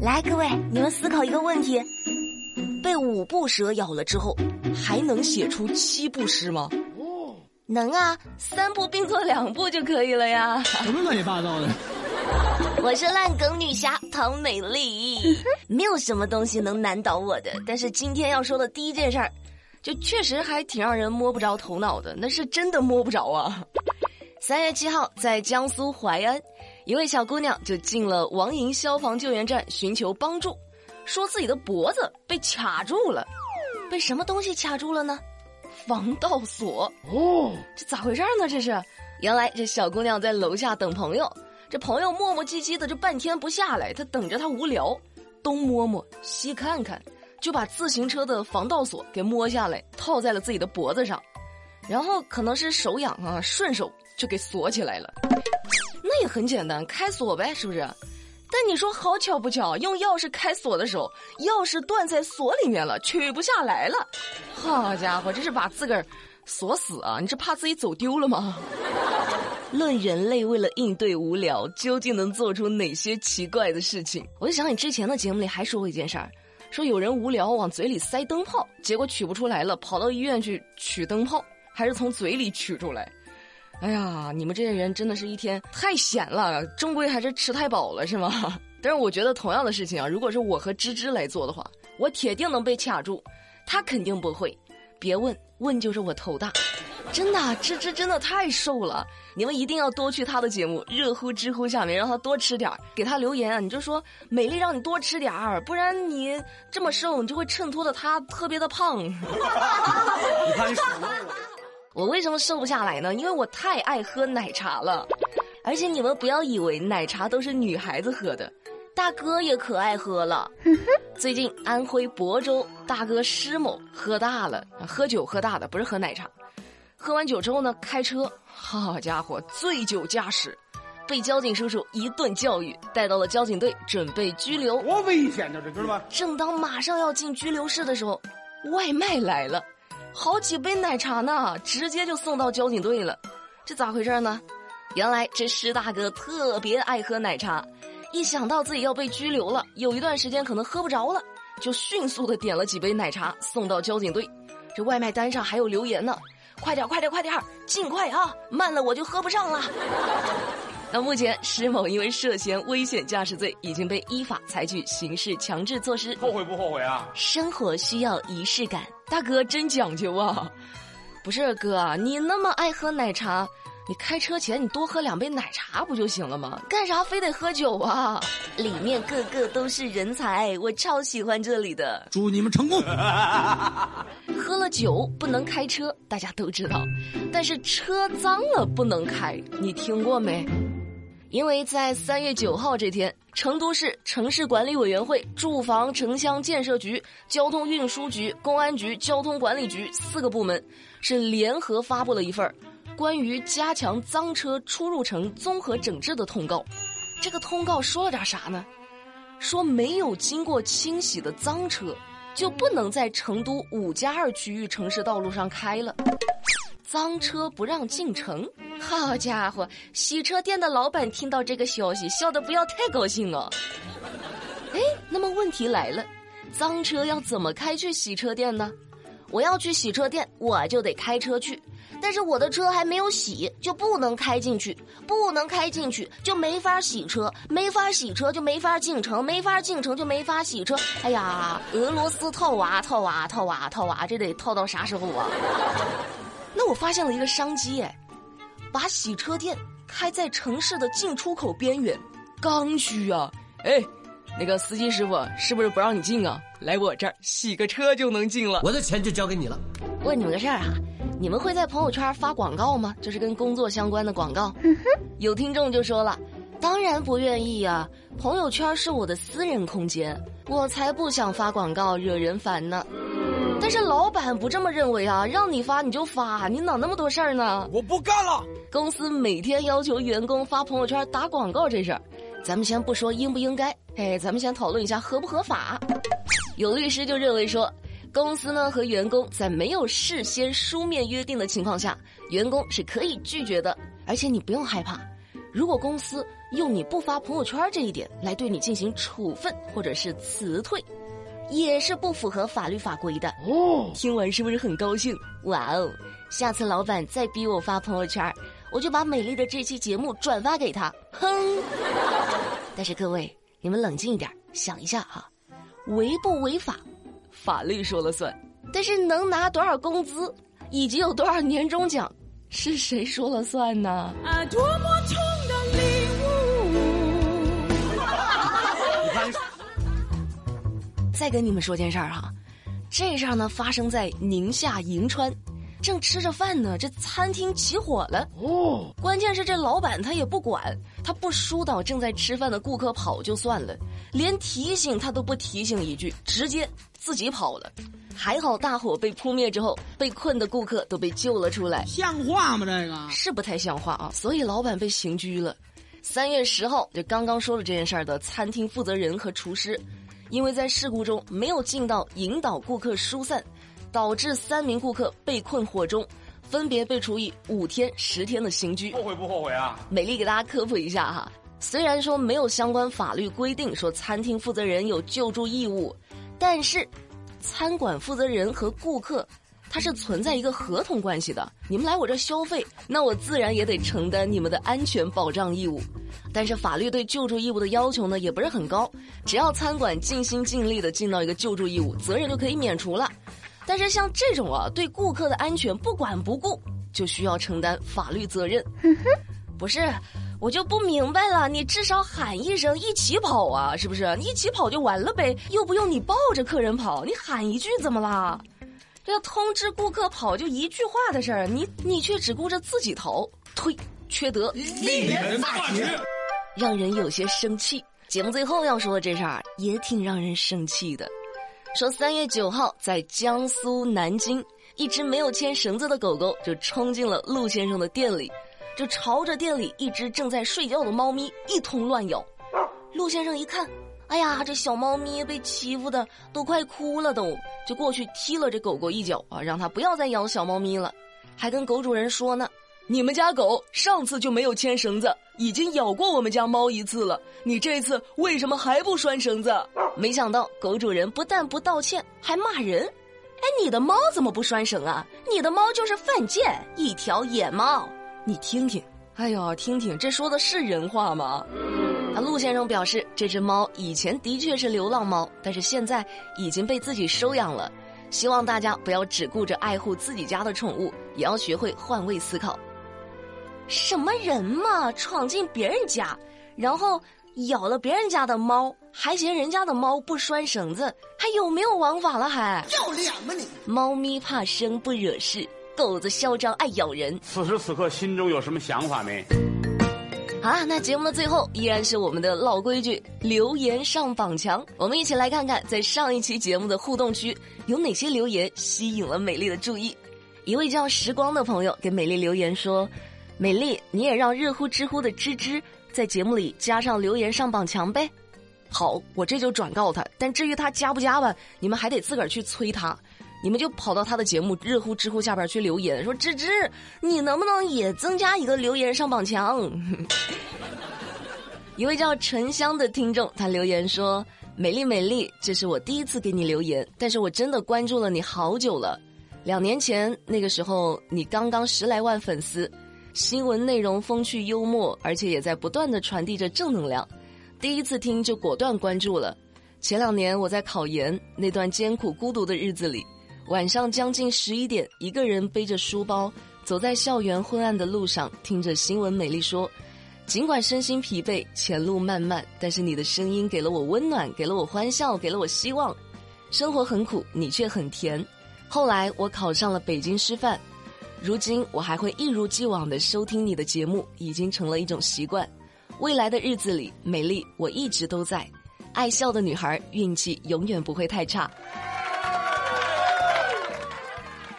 来，各位，你们思考一个问题：被五步蛇咬了之后，还能写出七步诗吗？能啊，三步并作两步就可以了呀。什么乱七八糟的？我是烂梗女侠唐美丽，没有什么东西能难倒我的。但是今天要说的第一件事儿，就确实还挺让人摸不着头脑的，那是真的摸不着啊。三月七号，在江苏淮安，一位小姑娘就进了王营消防救援站寻求帮助，说自己的脖子被卡住了，被什么东西卡住了呢？防盗锁哦，这咋回事呢？这是，原来这小姑娘在楼下等朋友，这朋友磨磨唧唧的这半天不下来，她等着她无聊，东摸摸西看看，就把自行车的防盗锁给摸下来，套在了自己的脖子上，然后可能是手痒啊，顺手就给锁起来了。那也很简单，开锁呗，是不是？但你说好巧不巧，用钥匙开锁的时候，钥匙断在锁里面了，取不下来了。好家伙，这是把自个儿锁死啊！你是怕自己走丢了吗？论人类为了应对无聊，究竟能做出哪些奇怪的事情？我就想起之前的节目里还说过一件事儿，说有人无聊往嘴里塞灯泡，结果取不出来了，跑到医院去取灯泡，还是从嘴里取出来。哎呀，你们这些人真的是一天太闲了，终归还是吃太饱了，是吗？但是我觉得同样的事情啊，如果是我和芝芝来做的话，我铁定能被卡住，他肯定不会。别问问就是我头大，真的，芝芝真的太瘦了，你们一定要多去他的节目热乎知乎下面让他多吃点儿，给他留言啊，你就说美丽让你多吃点儿，不然你这么瘦，你就会衬托的他特别的胖。你看你我为什么瘦不下来呢？因为我太爱喝奶茶了，而且你们不要以为奶茶都是女孩子喝的，大哥也可爱喝了。最近安徽亳州大哥施某喝大了，喝酒喝大的，不是喝奶茶。喝完酒之后呢，开车，好家伙，醉酒驾驶，被交警叔叔一顿教育，带到了交警队，准备拘留。多危险呢，这知道吗？正当马上要进拘留室的时候，外卖来了。好几杯奶茶呢，直接就送到交警队了，这咋回事呢？原来这施大哥特别爱喝奶茶，一想到自己要被拘留了，有一段时间可能喝不着了，就迅速的点了几杯奶茶送到交警队。这外卖单上还有留言呢，快点快点快点，尽快啊，慢了我就喝不上了。那目前施某因为涉嫌危险驾驶罪，已经被依法采取刑事强制措施。后悔不后悔啊？生活需要仪式感，大哥真讲究啊！不是哥，你那么爱喝奶茶，你开车前你多喝两杯奶茶不就行了吗？干啥非得喝酒啊？里面个个都是人才，我超喜欢这里的。祝你们成功。喝了酒不能开车，大家都知道，但是车脏了不能开，你听过没？因为在三月九号这天，成都市城市管理委员会、住房城乡建设局、交通运输局、公安局、交通管理局四个部门是联合发布了一份关于加强脏车出入城综合整治的通告。这个通告说了点啥呢？说没有经过清洗的脏车就不能在成都五加二区域城市道路上开了。脏车不让进城，好家伙！洗车店的老板听到这个消息，笑得不要太高兴了。哎，那么问题来了，脏车要怎么开去洗车店呢？我要去洗车店，我就得开车去，但是我的车还没有洗，就不能开进去，不能开进去就没法洗车，没法洗车就没法进城，没法进城就没法洗车。哎呀，俄罗斯套娃套娃套娃套娃，这得套到啥时候啊？那我发现了一个商机哎，把洗车店开在城市的进出口边缘，刚需啊！哎，那个司机师傅是不是不让你进啊？来我这儿洗个车就能进了，我的钱就交给你了。问你们个事儿哈，你们会在朋友圈发广告吗？就是跟工作相关的广告。有听众就说了，当然不愿意呀，朋友圈是我的私人空间，我才不想发广告惹人烦呢。但是老板不这么认为啊，让你发你就发，你哪那么多事儿呢？我不干了。公司每天要求员工发朋友圈打广告这事儿，咱们先不说应不应该，哎，咱们先讨论一下合不合法。有律师就认为说，公司呢和员工在没有事先书面约定的情况下，员工是可以拒绝的，而且你不用害怕，如果公司用你不发朋友圈这一点来对你进行处分或者是辞退，也是不符合法律法规的。哦，听完是不是很高兴？哇哦！下次老板再逼我发朋友圈，我就把美丽的这期节目转发给他。哼！但是各位，你们冷静一点，想一下哈，违不违法，法律说了算；但是能拿多少工资，以及有多少年终奖，是谁说了算呢？啊，多么痛再跟你们说件事儿哈，这事儿呢发生在宁夏银川。正吃着饭呢，这餐厅起火了。哦，关键是这老板他也不管，他不疏导正在吃饭的顾客跑就算了，连提醒他都不提醒一句，直接自己跑了。还好大火被扑灭之后，被困的顾客都被救了出来。像话吗？这个是不太像话啊！所以老板被刑拘了。三月十号，就刚刚说了这件事儿的餐厅负责人和厨师，因为在事故中没有尽到引导顾客疏散。导致三名顾客被困火中，分别被处以五天、十天的刑拘。后悔不后悔啊？美丽给大家科普一下哈，虽然说没有相关法律规定说餐厅负责人有救助义务，但是餐馆负责人和顾客他是存在一个合同关系的。你们来我这消费，那我自然也得承担你们的安全保障义务。但是法律对救助义务的要求呢，也不是很高，只要餐馆尽心尽力的尽到一个救助义务，责任就可以免除了。但是像这种啊，对顾客的安全不管不顾，就需要承担法律责任。不是，我就不明白了，你至少喊一声一起跑啊，是不是？一起跑就完了呗，又不用你抱着客人跑，你喊一句怎么啦？这要通知顾客跑就一句话的事儿，你你却只顾着自己逃，忒缺德，令人发指，让人有些生气。节目最后要说的这事儿也挺让人生气的。说三月九号，在江苏南京，一只没有牵绳子的狗狗就冲进了陆先生的店里，就朝着店里一只正在睡觉的猫咪一通乱咬。陆先生一看，哎呀，这小猫咪被欺负的都快哭了，都就过去踢了这狗狗一脚啊，让它不要再咬小猫咪了，还跟狗主人说呢。你们家狗上次就没有牵绳子，已经咬过我们家猫一次了。你这次为什么还不拴绳子？没想到狗主人不但不道歉，还骂人。哎，你的猫怎么不拴绳啊？你的猫就是犯贱，一条野猫。你听听，哎呦，听听，这说的是人话吗？啊陆先生表示，这只猫以前的确是流浪猫，但是现在已经被自己收养了。希望大家不要只顾着爱护自己家的宠物，也要学会换位思考。什么人嘛，闯进别人家，然后咬了别人家的猫，还嫌人家的猫不拴绳子，还有没有王法了？还要脸吗你？猫咪怕生不惹事，狗子嚣张爱咬人。此时此刻心中有什么想法没？好了，那节目的最后依然是我们的老规矩，留言上榜墙。我们一起来看看，在上一期节目的互动区有哪些留言吸引了美丽的注意。一位叫时光的朋友给美丽留言说。美丽，你也让热乎知乎的芝芝在节目里加上留言上榜墙呗。好，我这就转告他。但至于他加不加吧，你们还得自个儿去催他。你们就跑到他的节目热乎知乎下边去留言，说芝芝，你能不能也增加一个留言上榜墙？一位叫沉香的听众，他留言说：“美丽美丽，这是我第一次给你留言，但是我真的关注了你好久了。两年前那个时候，你刚刚十来万粉丝。”新闻内容风趣幽默，而且也在不断的传递着正能量。第一次听就果断关注了。前两年我在考研那段艰苦孤独的日子里，晚上将近十一点，一个人背着书包走在校园昏暗的路上，听着新闻美丽说：“尽管身心疲惫，前路漫漫，但是你的声音给了我温暖，给了我欢笑，给了我希望。生活很苦，你却很甜。”后来我考上了北京师范。如今我还会一如既往的收听你的节目，已经成了一种习惯。未来的日子里，美丽我一直都在。爱笑的女孩运气永远不会太差。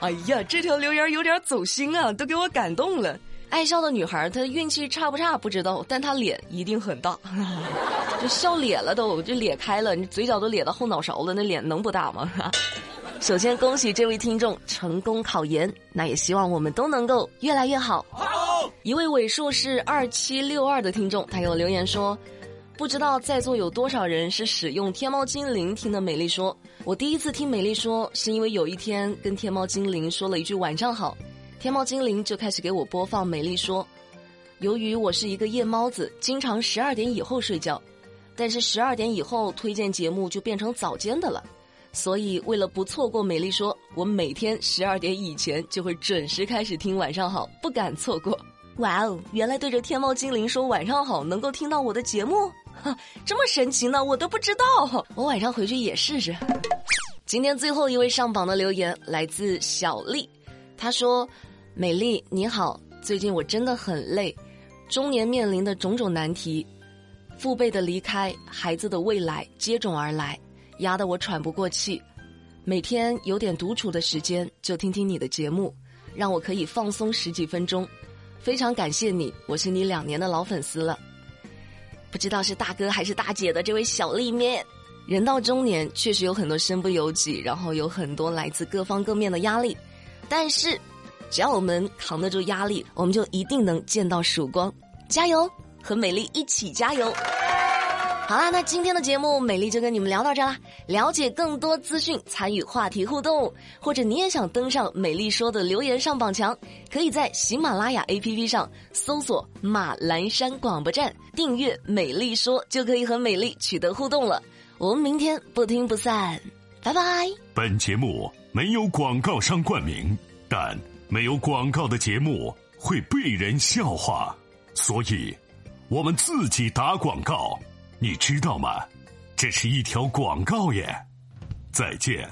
哎呀，这条留言有点走心啊，都给我感动了。爱笑的女孩她运气差不差不知道，但她脸一定很大，就笑咧了都，就咧开了，你嘴角都咧到后脑勺了，那脸能不大吗？首先，恭喜这位听众成功考研，那也希望我们都能够越来越好。好，一位尾数是二七六二的听众，他给我留言说。不知道在座有多少人是使用天猫精灵听的美丽说。我第一次听美丽说，是因为有一天跟天猫精灵说了一句晚上好，天猫精灵就开始给我播放美丽说。由于我是一个夜猫子，经常十二点以后睡觉，但是十二点以后推荐节目就变成早间的了，所以为了不错过美丽说，我每天十二点以前就会准时开始听晚上好，不敢错过。哇哦，原来对着天猫精灵说晚上好能够听到我的节目。这么神奇呢，我都不知道。我晚上回去也试试。今天最后一位上榜的留言来自小丽，她说：“美丽你好，最近我真的很累，中年面临的种种难题，父辈的离开，孩子的未来接踵而来，压得我喘不过气。每天有点独处的时间，就听听你的节目，让我可以放松十几分钟。非常感谢你，我是你两年的老粉丝了。”不知道是大哥还是大姐的这位小丽面，人到中年确实有很多身不由己，然后有很多来自各方各面的压力，但是只要我们扛得住压力，我们就一定能见到曙光。加油，和美丽一起加油！好啦，那今天的节目，美丽就跟你们聊到这啦。了解更多资讯，参与话题互动，或者你也想登上美丽说的留言上榜墙，可以在喜马拉雅 APP 上搜索马栏山广播站，订阅美丽说，就可以和美丽取得互动了。我们明天不听不散，拜拜。本节目没有广告商冠名，但没有广告的节目会被人笑话，所以我们自己打广告。你知道吗？这是一条广告耶！再见。